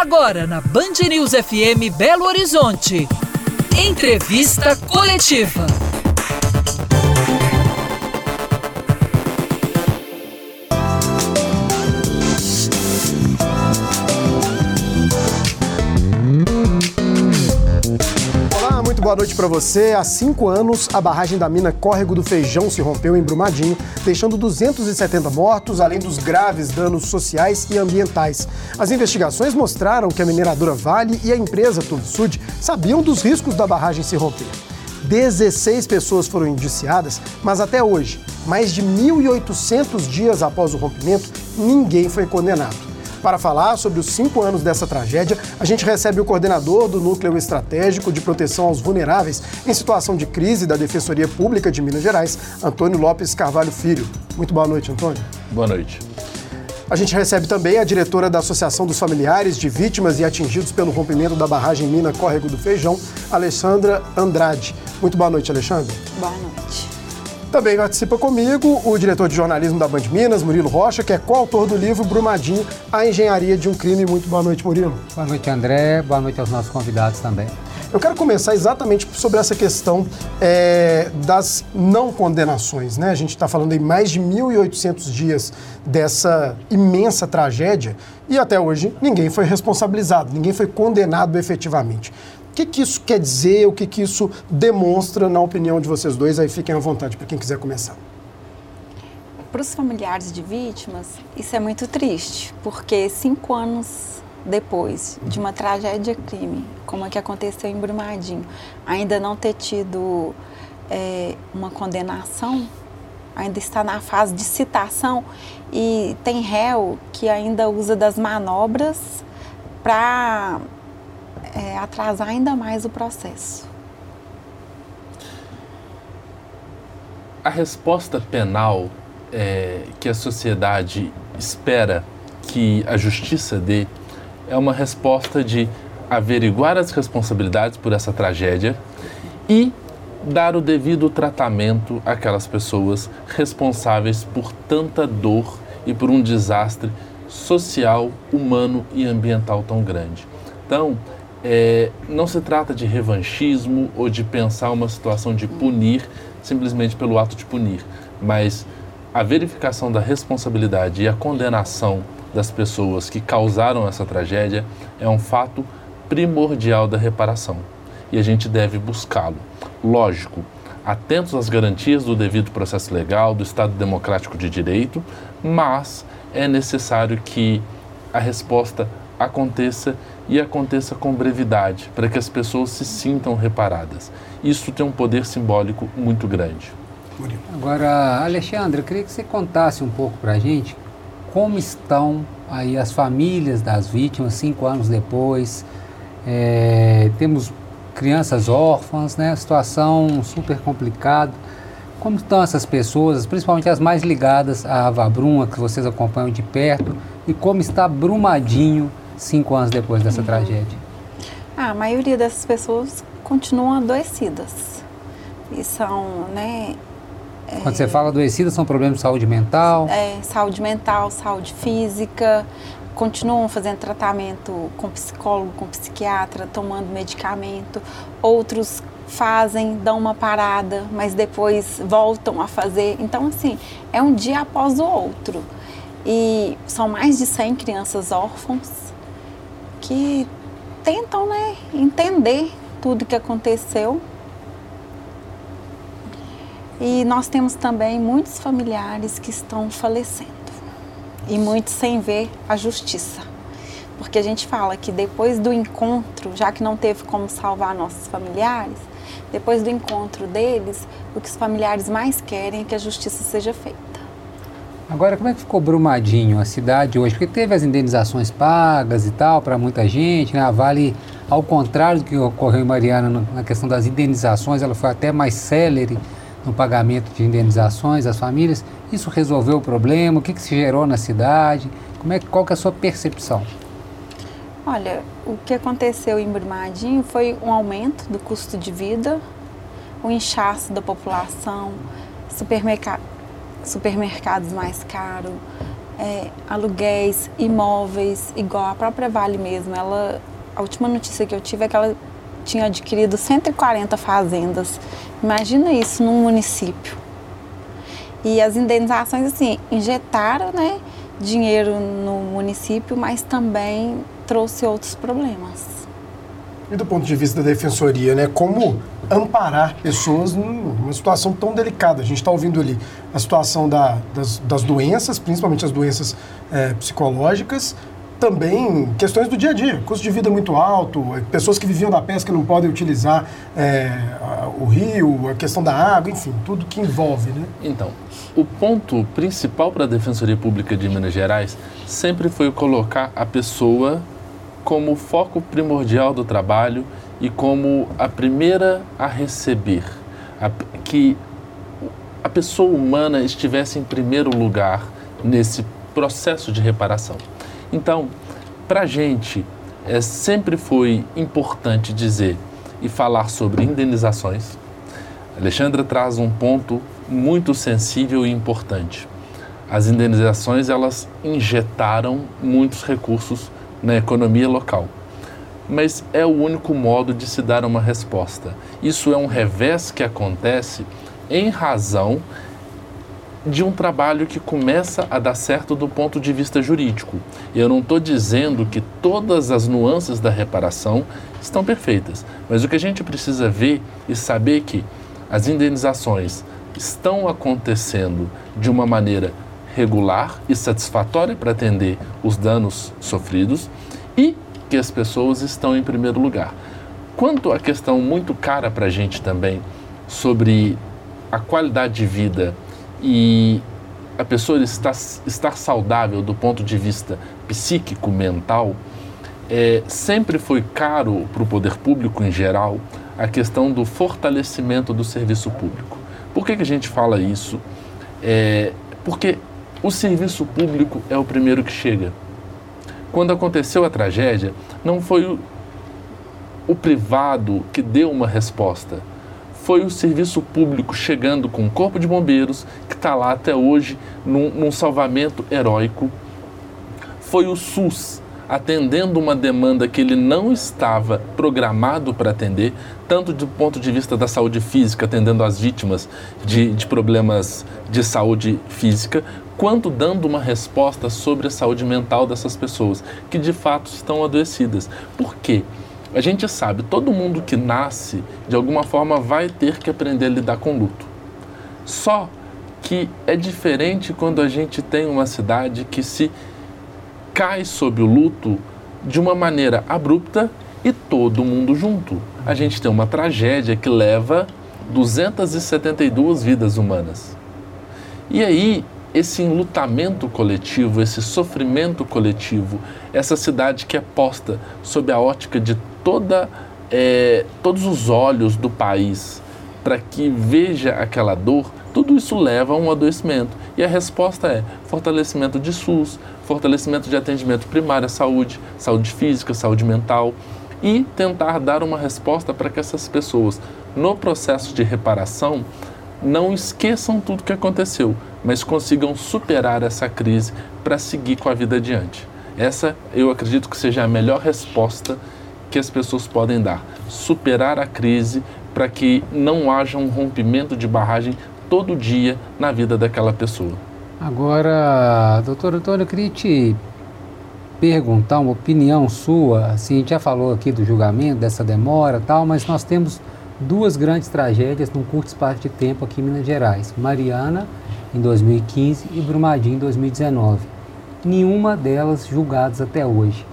Agora na Band News FM Belo Horizonte. Entrevista coletiva. Boa noite para você. Há cinco anos, a barragem da mina Córrego do Feijão se rompeu em Brumadinho, deixando 270 mortos, além dos graves danos sociais e ambientais. As investigações mostraram que a mineradora Vale e a empresa Sud sabiam dos riscos da barragem se romper. 16 pessoas foram indiciadas, mas até hoje, mais de 1.800 dias após o rompimento, ninguém foi condenado. Para falar sobre os cinco anos dessa tragédia, a gente recebe o coordenador do Núcleo Estratégico de Proteção aos Vulneráveis em situação de crise da Defensoria Pública de Minas Gerais, Antônio Lopes Carvalho Filho. Muito boa noite, Antônio. Boa noite. A gente recebe também a diretora da Associação dos Familiares de Vítimas e Atingidos pelo Rompimento da Barragem Mina Córrego do Feijão, Alexandra Andrade. Muito boa noite, Alexandra. Boa noite. Também participa comigo o diretor de jornalismo da Band Minas, Murilo Rocha, que é coautor do livro Brumadinho, A Engenharia de um Crime. Muito boa noite, Murilo. Boa noite, André. Boa noite aos nossos convidados também. Eu quero começar exatamente sobre essa questão é, das não condenações. Né? A gente está falando em mais de 1.800 dias dessa imensa tragédia e até hoje ninguém foi responsabilizado, ninguém foi condenado efetivamente. O que, que isso quer dizer? O que, que isso demonstra, na opinião de vocês dois? Aí fiquem à vontade para quem quiser começar. Para os familiares de vítimas, isso é muito triste, porque cinco anos depois de uma tragédia crime, como a que aconteceu em Brumadinho, ainda não ter tido é, uma condenação, ainda está na fase de citação e tem réu que ainda usa das manobras para é, atrasar ainda mais o processo. A resposta penal é, que a sociedade espera que a justiça dê é uma resposta de averiguar as responsabilidades por essa tragédia e dar o devido tratamento àquelas pessoas responsáveis por tanta dor e por um desastre social, humano e ambiental tão grande. Então, é, não se trata de revanchismo ou de pensar uma situação de punir simplesmente pelo ato de punir, mas a verificação da responsabilidade e a condenação das pessoas que causaram essa tragédia é um fato primordial da reparação e a gente deve buscá-lo. Lógico, atentos às garantias do devido processo legal, do Estado Democrático de Direito, mas é necessário que a resposta aconteça e aconteça com brevidade, para que as pessoas se sintam reparadas. Isso tem um poder simbólico muito grande. Agora, Alexandre, eu queria que você contasse um pouco para a gente como estão aí as famílias das vítimas cinco anos depois. É, temos crianças órfãs, né? Situação super complicada. Como estão essas pessoas, principalmente as mais ligadas à Avabruma, que vocês acompanham de perto, e como está Brumadinho cinco anos depois dessa uhum. tragédia? Ah, a maioria dessas pessoas continuam adoecidas. E são, né? Quando é, você fala adoecidas, são problemas de saúde mental? É, saúde mental, saúde física. Continuam fazendo tratamento com psicólogo, com psiquiatra, tomando medicamento. Outros fazem, dão uma parada, mas depois voltam a fazer. Então, assim, é um dia após o outro. E são mais de 100 crianças órfãs que tentam né, entender tudo que aconteceu. E nós temos também muitos familiares que estão falecendo e muitos sem ver a justiça. Porque a gente fala que depois do encontro, já que não teve como salvar nossos familiares, depois do encontro deles, o que os familiares mais querem é que a justiça seja feita. Agora, como é que ficou Brumadinho, a cidade hoje? Porque teve as indenizações pagas e tal para muita gente, né? A Vale, ao contrário do que ocorreu em Mariana na questão das indenizações, ela foi até mais célere no pagamento de indenizações às famílias. Isso resolveu o problema? O que, que se gerou na cidade? Como é, qual que é a sua percepção? Olha, o que aconteceu em Brumadinho foi um aumento do custo de vida, o um inchaço da população, supermercado supermercados mais caros, é, aluguéis, imóveis, igual a própria Vale mesmo. Ela, a última notícia que eu tive é que ela tinha adquirido 140 fazendas. Imagina isso num município. E as indenizações, assim, injetaram né, dinheiro no município, mas também trouxe outros problemas. E do ponto de vista da defensoria, né, como amparar pessoas numa situação tão delicada? A gente está ouvindo ali a situação da, das, das, doenças, principalmente as doenças é, psicológicas, também questões do dia a dia, custo de vida muito alto, pessoas que viviam da pesca não podem utilizar é, o rio, a questão da água, enfim, tudo que envolve, né? Então, o ponto principal para a Defensoria Pública de Minas Gerais sempre foi colocar a pessoa como foco primordial do trabalho e como a primeira a receber, a, que a pessoa humana estivesse em primeiro lugar nesse processo de reparação. Então, para a gente, é, sempre foi importante dizer e falar sobre indenizações. Alexandra traz um ponto muito sensível e importante. As indenizações elas injetaram muitos recursos na economia local. Mas é o único modo de se dar uma resposta. Isso é um revés que acontece em razão de um trabalho que começa a dar certo do ponto de vista jurídico. Eu não estou dizendo que todas as nuances da reparação estão perfeitas, mas o que a gente precisa ver e saber é que as indenizações estão acontecendo de uma maneira regular e satisfatória para atender os danos sofridos e que as pessoas estão em primeiro lugar. Quanto à questão muito cara para a gente também sobre a qualidade de vida e a pessoa estar, estar saudável do ponto de vista psíquico, mental, é, sempre foi caro para o poder público em geral a questão do fortalecimento do serviço público. Por que, que a gente fala isso? É, porque o serviço público é o primeiro que chega. Quando aconteceu a tragédia, não foi o, o privado que deu uma resposta foi o serviço público chegando com o Corpo de Bombeiros, que está lá até hoje num, num salvamento heróico. Foi o SUS atendendo uma demanda que ele não estava programado para atender, tanto do ponto de vista da saúde física, atendendo as vítimas de, de problemas de saúde física, quanto dando uma resposta sobre a saúde mental dessas pessoas que de fato estão adoecidas. Por quê? A gente sabe, todo mundo que nasce, de alguma forma, vai ter que aprender a lidar com luto. Só que é diferente quando a gente tem uma cidade que se cai sob o luto de uma maneira abrupta e todo mundo junto. A gente tem uma tragédia que leva 272 vidas humanas. E aí, esse enlutamento coletivo, esse sofrimento coletivo, essa cidade que é posta sob a ótica de toda, é, todos os olhos do país para que veja aquela dor, tudo isso leva a um adoecimento. E a resposta é fortalecimento de SUS, fortalecimento de atendimento primário à saúde, saúde física, saúde mental e tentar dar uma resposta para que essas pessoas, no processo de reparação, não esqueçam tudo que aconteceu, mas consigam superar essa crise para seguir com a vida adiante. Essa eu acredito que seja a melhor resposta que as pessoas podem dar. Superar a crise para que não haja um rompimento de barragem todo dia na vida daquela pessoa. Agora, doutor Antônio, eu queria te perguntar uma opinião sua. Assim, a gente já falou aqui do julgamento, dessa demora tal, mas nós temos duas grandes tragédias num curto espaço de tempo aqui em Minas Gerais. Mariana, em 2015, e Brumadinho, em 2019. Nenhuma delas julgadas até hoje.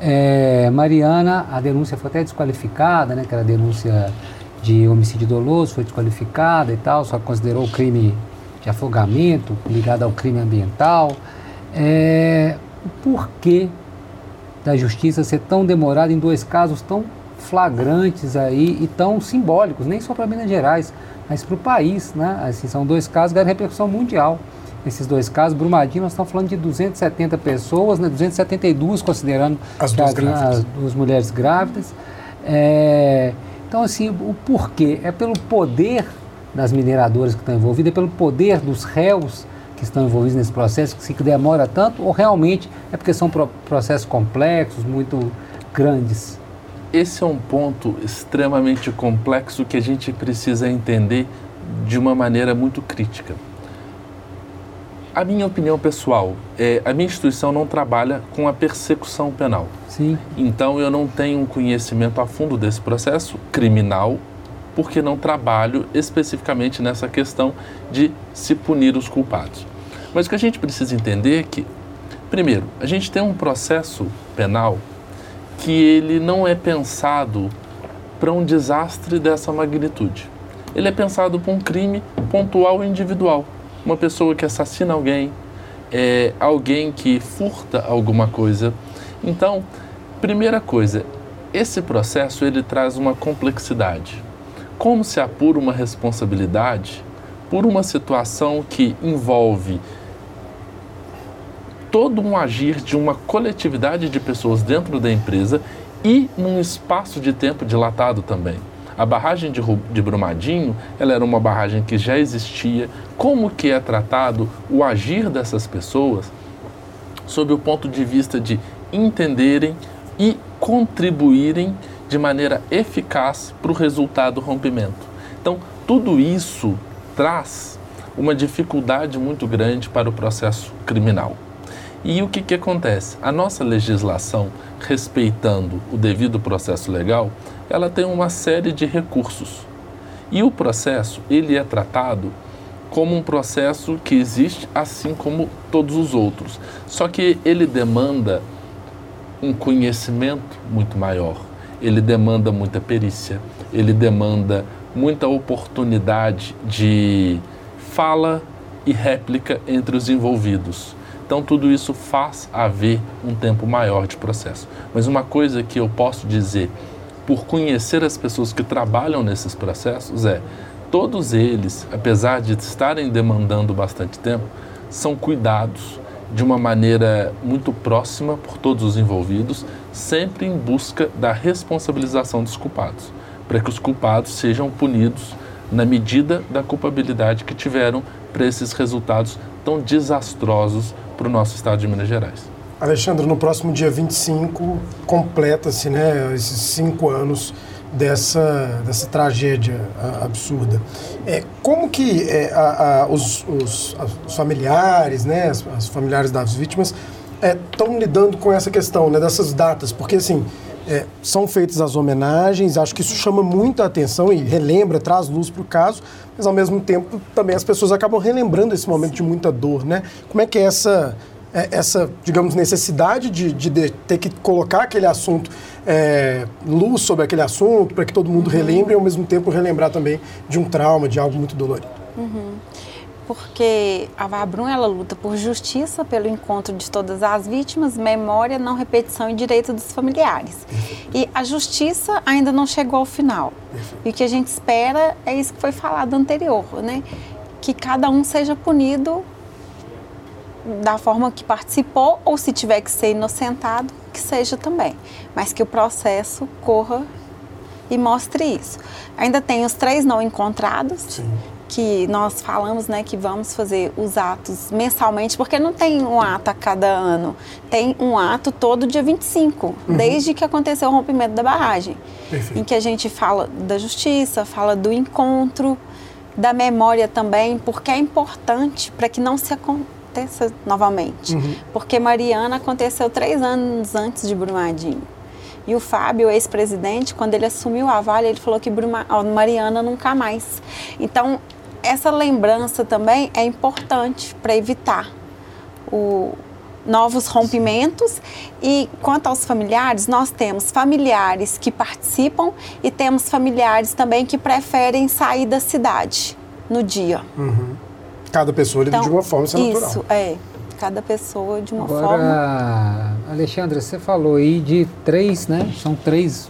É, Mariana, a denúncia foi até desqualificada, né, que era denúncia de homicídio doloso, foi desqualificada e tal, só considerou o crime de afogamento ligado ao crime ambiental. É, o porquê da justiça ser tão demorada em dois casos tão flagrantes aí e tão simbólicos, nem só para Minas Gerais, mas para o país, né? Assim, são dois casos que repercussão mundial nesses dois casos. Brumadinho, nós estamos falando de 270 pessoas, né, 272 considerando as duas, as duas mulheres grávidas. É, então, assim, o porquê? É pelo poder das mineradoras que estão envolvidas, é pelo poder dos réus que estão envolvidos nesse processo que, que demora tanto ou realmente é porque são pro, processos complexos, muito grandes? Esse é um ponto extremamente complexo que a gente precisa entender de uma maneira muito crítica. A minha opinião pessoal é a minha instituição não trabalha com a persecução penal. Sim. Então eu não tenho um conhecimento a fundo desse processo criminal porque não trabalho especificamente nessa questão de se punir os culpados. Mas o que a gente precisa entender é que, primeiro, a gente tem um processo penal que ele não é pensado para um desastre dessa magnitude. Ele é pensado para um crime pontual e individual. Uma pessoa que assassina alguém, é, alguém que furta alguma coisa. Então, primeira coisa, esse processo ele traz uma complexidade. Como se apura uma responsabilidade por uma situação que envolve todo um agir de uma coletividade de pessoas dentro da empresa e num espaço de tempo dilatado também. A barragem de, de Brumadinho, ela era uma barragem que já existia. Como que é tratado o agir dessas pessoas sob o ponto de vista de entenderem e contribuírem de maneira eficaz para o resultado do rompimento. Então, tudo isso traz uma dificuldade muito grande para o processo criminal. E o que, que acontece? A nossa legislação, respeitando o devido processo legal, ela tem uma série de recursos. E o processo, ele é tratado como um processo que existe assim como todos os outros. Só que ele demanda um conhecimento muito maior. Ele demanda muita perícia, ele demanda muita oportunidade de fala e réplica entre os envolvidos. Então, tudo isso faz haver um tempo maior de processo. Mas uma coisa que eu posso dizer, por conhecer as pessoas que trabalham nesses processos, é todos eles, apesar de estarem demandando bastante tempo, são cuidados de uma maneira muito próxima por todos os envolvidos, sempre em busca da responsabilização dos culpados, para que os culpados sejam punidos na medida da culpabilidade que tiveram para esses resultados tão desastrosos para o nosso estado de Minas Gerais. Alexandre, no próximo dia 25 completa-se né, esses cinco anos dessa, dessa tragédia absurda. É, como que é, a, a, os, os, os, familiares, né, as, as, familiares das vítimas, estão é, lidando com essa questão né, dessas datas? Porque, assim, é, são feitas as homenagens, acho que isso chama muita atenção e relembra, traz luz para o caso, mas ao mesmo tempo também as pessoas acabam relembrando esse momento de muita dor, né? Como é que é essa, essa digamos, necessidade de, de, ter que colocar aquele assunto, é, luz sobre aquele assunto, para que todo mundo uhum. relembre e ao mesmo tempo relembrar também de um trauma, de algo muito dolorido? Uhum porque a Vabrum ela luta por justiça, pelo encontro de todas as vítimas, memória, não repetição e direito dos familiares. E a justiça ainda não chegou ao final. E o que a gente espera é isso que foi falado anterior, né? Que cada um seja punido da forma que participou ou se tiver que ser inocentado, que seja também, mas que o processo corra e mostre isso. Ainda tem os três não encontrados, Sim que nós falamos, né, que vamos fazer os atos mensalmente, porque não tem um ato a cada ano, tem um ato todo dia 25, uhum. desde que aconteceu o rompimento da barragem, Perfeito. em que a gente fala da justiça, fala do encontro, da memória também, porque é importante para que não se aconteça novamente, uhum. porque Mariana aconteceu três anos antes de Brumadinho. E o Fábio, ex-presidente, quando ele assumiu a Vale, ele falou que Bruma, Mariana nunca mais. Então, essa lembrança também é importante para evitar o, novos rompimentos. E quanto aos familiares, nós temos familiares que participam e temos familiares também que preferem sair da cidade no dia. Uhum. Cada pessoa lida então, de uma forma, isso é natural. Isso, é. Cada pessoa de uma Agora, forma. Alexandra, você falou aí de três, né? São três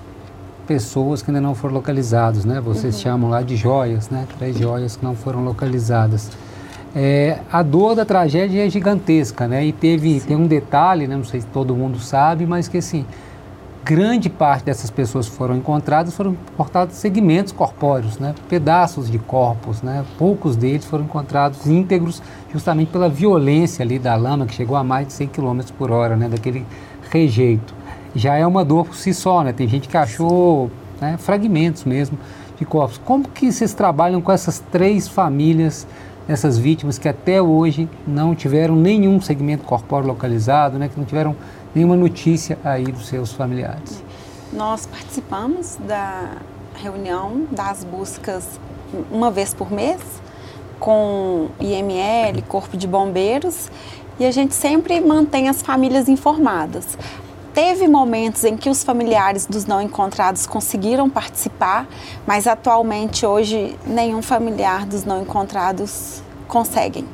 pessoas que ainda não foram localizadas, né? Vocês uhum. chamam lá de joias, né? Três joias que não foram localizadas. É, a dor da tragédia é gigantesca, né? E teve tem um detalhe, né? não sei se todo mundo sabe, mas que assim, grande parte dessas pessoas que foram encontradas foram portados segmentos corpóreos, né? pedaços de corpos. Né? Poucos deles foram encontrados íntegros justamente pela violência ali da lama, que chegou a mais de 100 km por hora, né? daquele rejeito. Já é uma dor por si só, né? tem gente que achou né, fragmentos mesmo de corpos. Como que vocês trabalham com essas três famílias, essas vítimas que até hoje não tiveram nenhum segmento corpóreo localizado, né? que não tiveram nenhuma notícia aí dos seus familiares? Nós participamos da reunião das buscas uma vez por mês com IML, Corpo de Bombeiros, e a gente sempre mantém as famílias informadas. Teve momentos em que os familiares dos não encontrados conseguiram participar, mas atualmente hoje nenhum familiar dos não encontrados conseguem,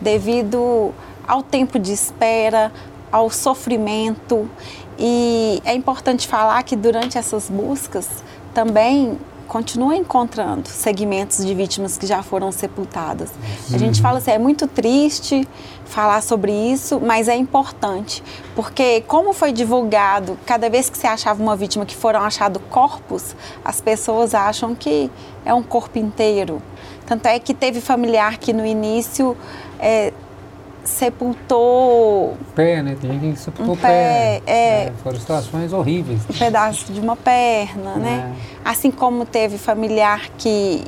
devido ao tempo de espera, ao sofrimento. E é importante falar que durante essas buscas também continua encontrando segmentos de vítimas que já foram sepultadas. Uhum. A gente fala assim, é muito triste falar sobre isso, mas é importante, porque como foi divulgado, cada vez que se achava uma vítima que foram achados corpos, as pessoas acham que é um corpo inteiro. Tanto é que teve familiar que no início é, sepultou. Pé, né? Tem gente que sepultou um pé. pé é, é, foram situações horríveis. Um pedaço de uma perna, né? É. Assim como teve familiar que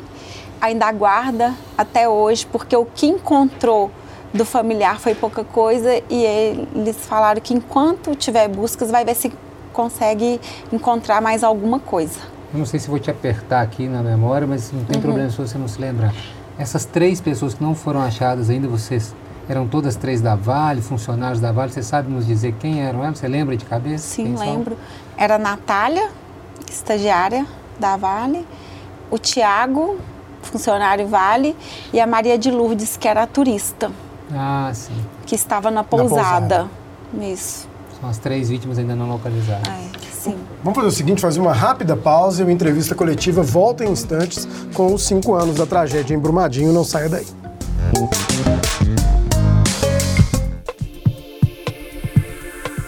ainda aguarda até hoje, porque o que encontrou do familiar foi pouca coisa e eles falaram que enquanto tiver buscas vai ver se consegue encontrar mais alguma coisa. Eu não sei se vou te apertar aqui na memória, mas não tem uhum. problema se você não se lembrar. Essas três pessoas que não foram achadas ainda, vocês eram todas três da Vale, funcionários da Vale. Você sabe nos dizer quem eram elas? Você lembra de cabeça? Sim, lembro. Era a Natália, estagiária da Vale, o Tiago, funcionário Vale, e a Maria de Lourdes, que era turista. Ah, sim. Que estava na pousada. Na pousada. Isso. São as três vítimas ainda não localizadas. É, sim. Vamos fazer o seguinte, fazer uma rápida pausa e uma entrevista coletiva volta em instantes com os cinco anos da tragédia em Brumadinho. Não saia daí.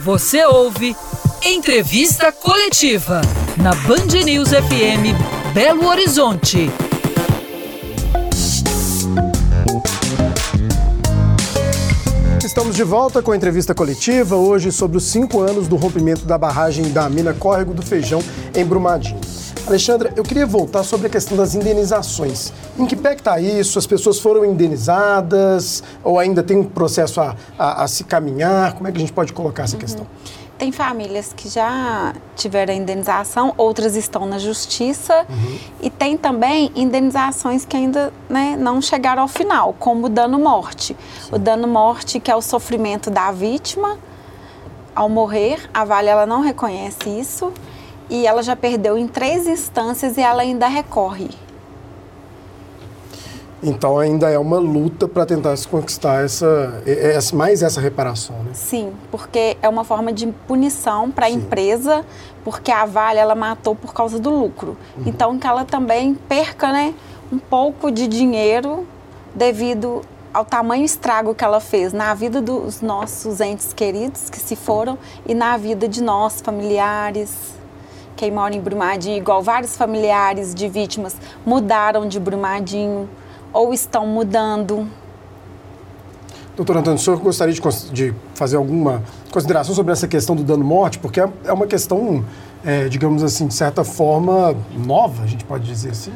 Você ouve Entrevista Coletiva na Band News FM Belo Horizonte. Estamos de volta com a entrevista coletiva, hoje sobre os cinco anos do rompimento da barragem da mina Córrego do Feijão em Brumadinho. Alexandra, eu queria voltar sobre a questão das indenizações. Em que pé está isso? As pessoas foram indenizadas ou ainda tem um processo a, a, a se caminhar? Como é que a gente pode colocar essa uhum. questão? Tem famílias que já tiveram a indenização, outras estão na justiça uhum. e tem também indenizações que ainda né, não chegaram ao final, como o dano morte. Sim. O dano morte que é o sofrimento da vítima ao morrer, a Vale ela não reconhece isso e ela já perdeu em três instâncias e ela ainda recorre. Então ainda é uma luta para tentar se conquistar essa, essa, mais essa reparação, né? Sim, porque é uma forma de punição para a empresa, porque a Vale ela matou por causa do lucro. Uhum. Então que ela também perca, né, um pouco de dinheiro devido ao tamanho estrago que ela fez na vida dos nossos entes queridos que se foram e na vida de nós familiares quem mora em Brumadinho, igual vários familiares de vítimas mudaram de Brumadinho ou estão mudando. Doutor Antônio, o senhor gostaria de, de, fazer alguma consideração sobre essa questão do dano-morte? Porque é, é uma questão, é, digamos assim, de certa forma, nova, a gente pode dizer assim?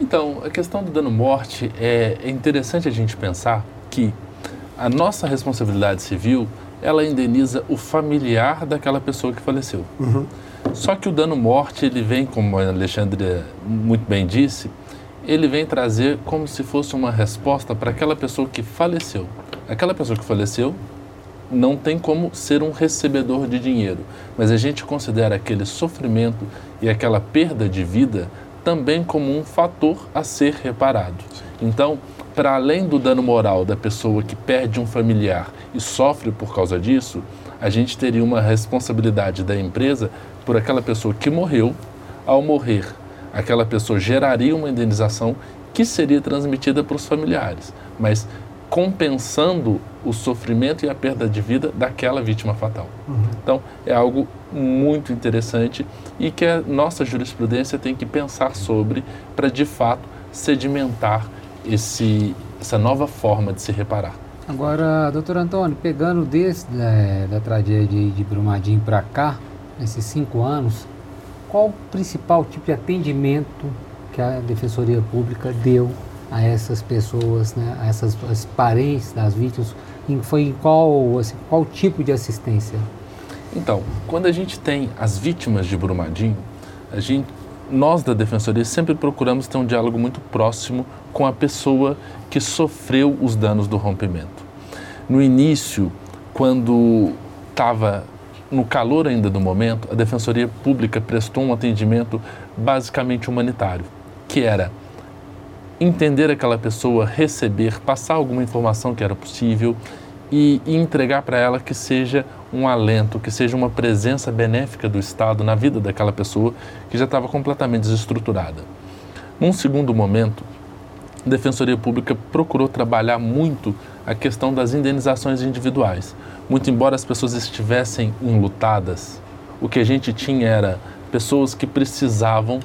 Então, a questão do dano-morte é, é interessante a gente pensar que a nossa responsabilidade civil, ela indeniza o familiar daquela pessoa que faleceu. Uhum. Só que o dano morte, ele vem, como a Alexandre muito bem disse, ele vem trazer como se fosse uma resposta para aquela pessoa que faleceu. Aquela pessoa que faleceu não tem como ser um recebedor de dinheiro, mas a gente considera aquele sofrimento e aquela perda de vida também como um fator a ser reparado. Então, para além do dano moral da pessoa que perde um familiar e sofre por causa disso, a gente teria uma responsabilidade da empresa por aquela pessoa que morreu. Ao morrer, aquela pessoa geraria uma indenização que seria transmitida para os familiares, mas compensando o sofrimento e a perda de vida daquela vítima fatal. Uhum. Então, é algo muito interessante e que a nossa jurisprudência tem que pensar sobre para de fato sedimentar esse, essa nova forma de se reparar. Agora, doutor Antônio, pegando desde é, da tragédia de Brumadinho para cá, nesses cinco anos, qual o principal tipo de atendimento que a Defensoria Pública deu a essas pessoas, né, a essas parentes das vítimas? Foi em qual, assim, qual tipo de assistência? Então, quando a gente tem as vítimas de Brumadinho, a gente, nós da Defensoria sempre procuramos ter um diálogo muito próximo com a pessoa que sofreu os danos do rompimento. No início, quando estava no calor ainda do momento, a Defensoria Pública prestou um atendimento basicamente humanitário, que era entender aquela pessoa, receber, passar alguma informação que era possível e, entregar para ela que seja um alento, que seja uma presença benéfica do Estado na vida daquela pessoa que já estava completamente desestruturada. Num segundo momento, a Defensoria Pública procurou trabalhar muito a questão das indenizações individuais. Muito embora as pessoas estivessem enlutadas, o que a gente tinha era pessoas que precisavam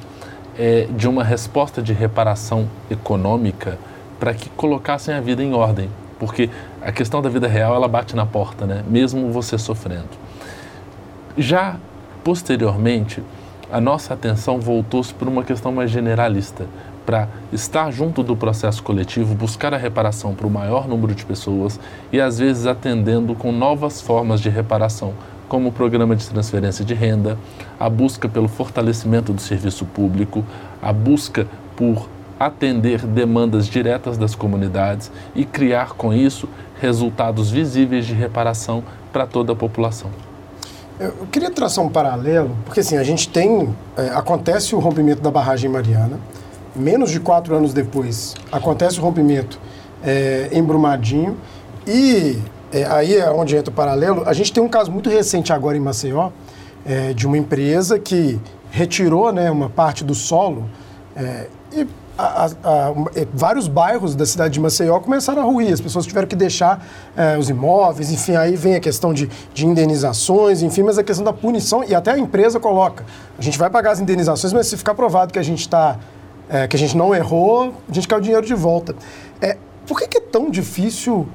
é, de uma resposta de reparação econômica para que colocassem a vida em ordem, porque a questão da vida real ela bate na porta, né? Mesmo você sofrendo. Já posteriormente, a nossa atenção voltou-se para uma questão mais generalista, para estar junto do processo coletivo, buscar a reparação para o maior número de pessoas e às vezes atendendo com novas formas de reparação, como o programa de transferência de renda, a busca pelo fortalecimento do serviço público, a busca por atender demandas diretas das comunidades e criar com isso resultados visíveis de reparação para toda a população. Eu queria traçar um paralelo, porque assim, a gente tem. É, acontece o rompimento da barragem Mariana, menos de quatro anos depois, acontece o rompimento é, em Brumadinho. E é, aí é onde entra o paralelo. A gente tem um caso muito recente agora em Maceió, é, de uma empresa que retirou né, uma parte do solo é, e a, a, é, vários bairros da cidade de Maceió começaram a ruir, as pessoas tiveram que deixar é, os imóveis, enfim, aí vem a questão de, de, indenizações, enfim, mas a questão da punição, e até a empresa coloca. A gente vai pagar as indenizações, mas se ficar provado que a gente está é, que a gente não errou, a gente quer o dinheiro de volta. É, por que, que é tão difícil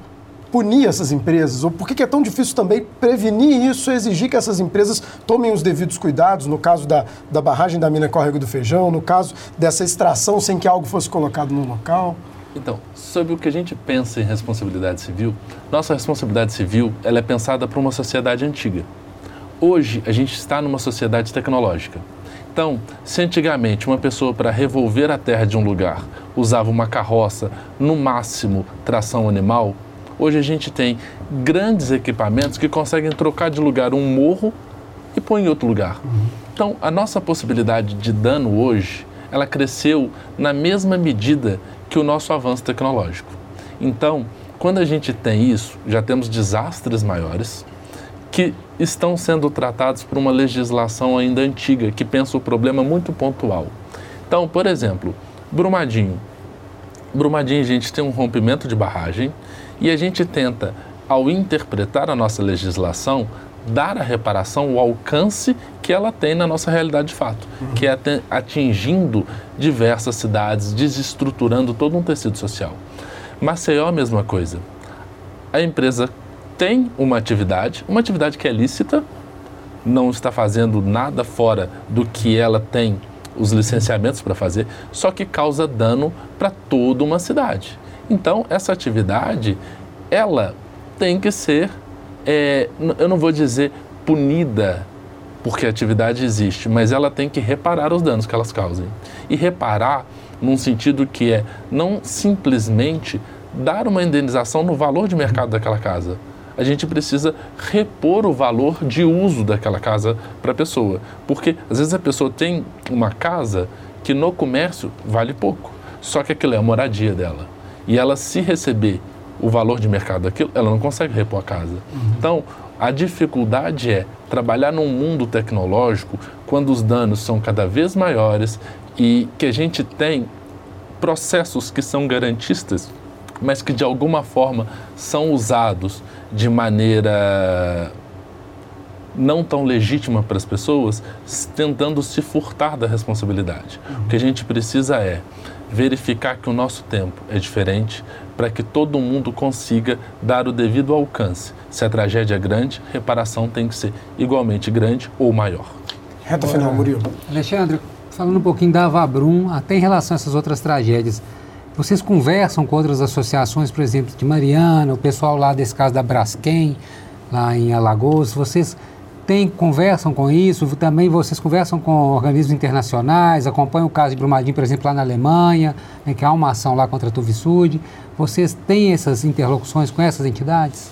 punir essas empresas? Ou por que, é tão difícil também prevenir isso, exigir que essas empresas tomem os devidos cuidados, no caso da, da barragem da mina Córrego do Feijão, no caso dessa extração sem que algo fosse colocado no local? Então, sobre o que a gente pensa em responsabilidade civil, nossa responsabilidade civil ela é pensada para uma sociedade antiga. Hoje, a gente está numa sociedade tecnológica. Então, se antigamente uma pessoa para revolver a terra de um lugar usava uma carroça, no máximo tração animal, hoje a gente tem grandes equipamentos que conseguem trocar de lugar um morro e pôr em outro lugar. Então, a nossa possibilidade de dano hoje, ela cresceu na mesma medida que o nosso avanço tecnológico. Então, quando a gente tem isso, já temos desastres maiores, que estão sendo tratados por uma legislação ainda antiga, que pensa o problema muito pontual. Então, por exemplo, Brumadinho. Brumadinho, gente tem um rompimento de barragem e a gente tenta, ao interpretar a nossa legislação, dar à reparação o alcance que ela tem na nossa realidade de fato, uhum. que é atingindo diversas cidades, desestruturando todo um tecido social. Maceió, a mesma coisa. A empresa tem uma atividade, uma atividade que é lícita, não está fazendo nada fora do que ela tem os licenciamentos para fazer, só que causa dano para toda uma cidade. Então, essa atividade, ela tem que ser, é, eu não vou dizer punida, porque a atividade existe, mas ela tem que reparar os danos que elas causem. E reparar num sentido que é não simplesmente dar uma indenização no valor de mercado daquela casa, a gente precisa repor o valor de uso daquela casa para a pessoa. Porque às vezes a pessoa tem uma casa que no comércio vale pouco, só que aquilo é a moradia dela. E ela, se receber o valor de mercado daquilo, ela não consegue repor a casa. Uhum. Então, a dificuldade é trabalhar num mundo tecnológico quando os danos são cada vez maiores e que a gente tem processos que são garantistas, mas que de alguma forma são usados de maneira não tão legítima para as pessoas, tentando se furtar da responsabilidade. Uhum. O que a gente precisa é verificar que o nosso tempo é diferente para que todo mundo consiga dar o devido alcance. Se a tragédia é grande, reparação tem que ser igualmente grande ou maior. Reta final, Murilo. Alexandre, falando um pouquinho da Avabrum, até em relação a essas outras tragédias, vocês conversam com outras associações, por exemplo, de Mariana, o pessoal lá desse caso da Braskem, lá em Alagoas, vocês têm, conversam com isso, também vocês conversam com organismos internacionais, acompanham o caso de Brumadinho, por exemplo, lá na Alemanha, né, que há uma ação lá contra a Tuvisude. Vocês têm essas interlocuções com essas entidades?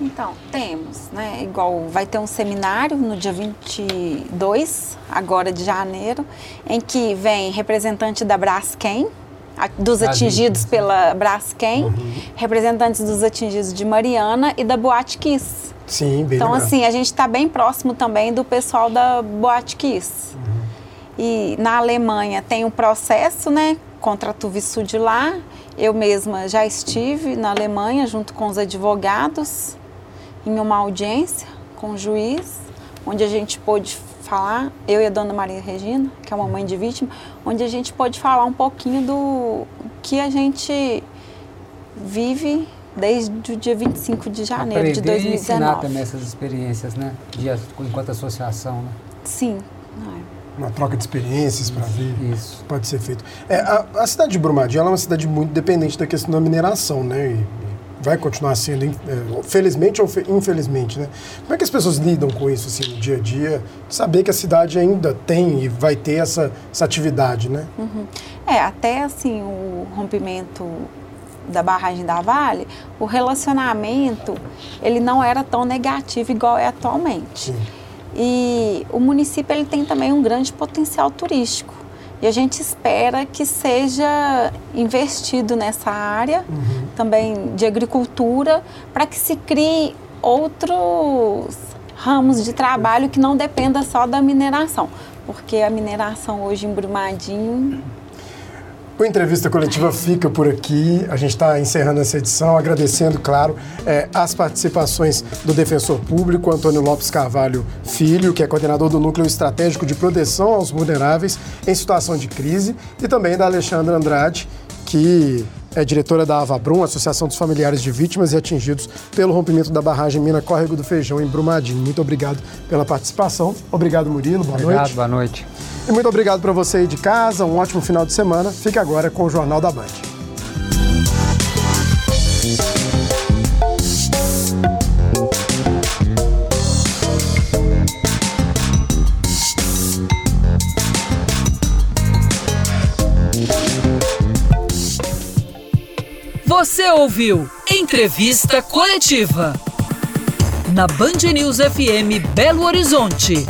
Então, temos, né? Igual vai ter um seminário no dia 22, agora de janeiro, em que vem representante da Braskem, dos atingidos pela Braskem, uhum. representantes dos atingidos de Mariana e da Boate Kiss. Sim, bem Então, legal. assim, a gente está bem próximo também do pessoal da Boate Kiss. Uhum. E na Alemanha tem um processo, né, contra a Tuvisud lá. Eu mesma já estive na Alemanha junto com os advogados em uma audiência com o juiz, onde a gente pôde falar, eu e a dona Maria Regina, que é uma mãe de vítima, onde a gente pode falar um pouquinho do que a gente vive desde o dia 25 de janeiro Aprender de 2019. E ensinar também essas experiências, né? De, enquanto associação, né? Sim. É. Uma troca de experiências para ver. Isso. Pode ser feito. É, a, a, cidade de Brumadinho é uma cidade muito dependente da questão da mineração, né? E, vai continuar sendo, é, felizmente ou infelizmente, né? Como é que as pessoas lidam com isso assim, no dia a dia? Saber que a cidade ainda tem e vai ter essa, essa atividade, né? Uhum. É, até assim, o rompimento da barragem da Vale, o relacionamento ele não era tão negativo igual é atualmente. Sim. E o município ele tem também um grande potencial turístico. E a gente espera que seja investido nessa área uhum. também de agricultura para que se crie outros ramos de trabalho que não dependa só da mineração, porque a mineração hoje em Brumadinho o Entrevista Coletiva fica por aqui. A gente está encerrando essa edição, agradecendo, claro, é, as participações do defensor público, Antônio Lopes Carvalho Filho, que é coordenador do Núcleo Estratégico de Proteção aos Vulneráveis em Situação de Crise, e também da Alexandra Andrade, que é diretora da Avabrum, Associação dos Familiares de Vítimas e Atingidos pelo rompimento da barragem Mina Córrego do Feijão, em Brumadinho. Muito obrigado pela participação. Obrigado, Murilo. Boa obrigado, noite. Boa noite. E muito obrigado para você aí de casa, um ótimo final de semana. Fique agora com o Jornal da Band. Você ouviu Entrevista Coletiva. Na Band News FM Belo Horizonte.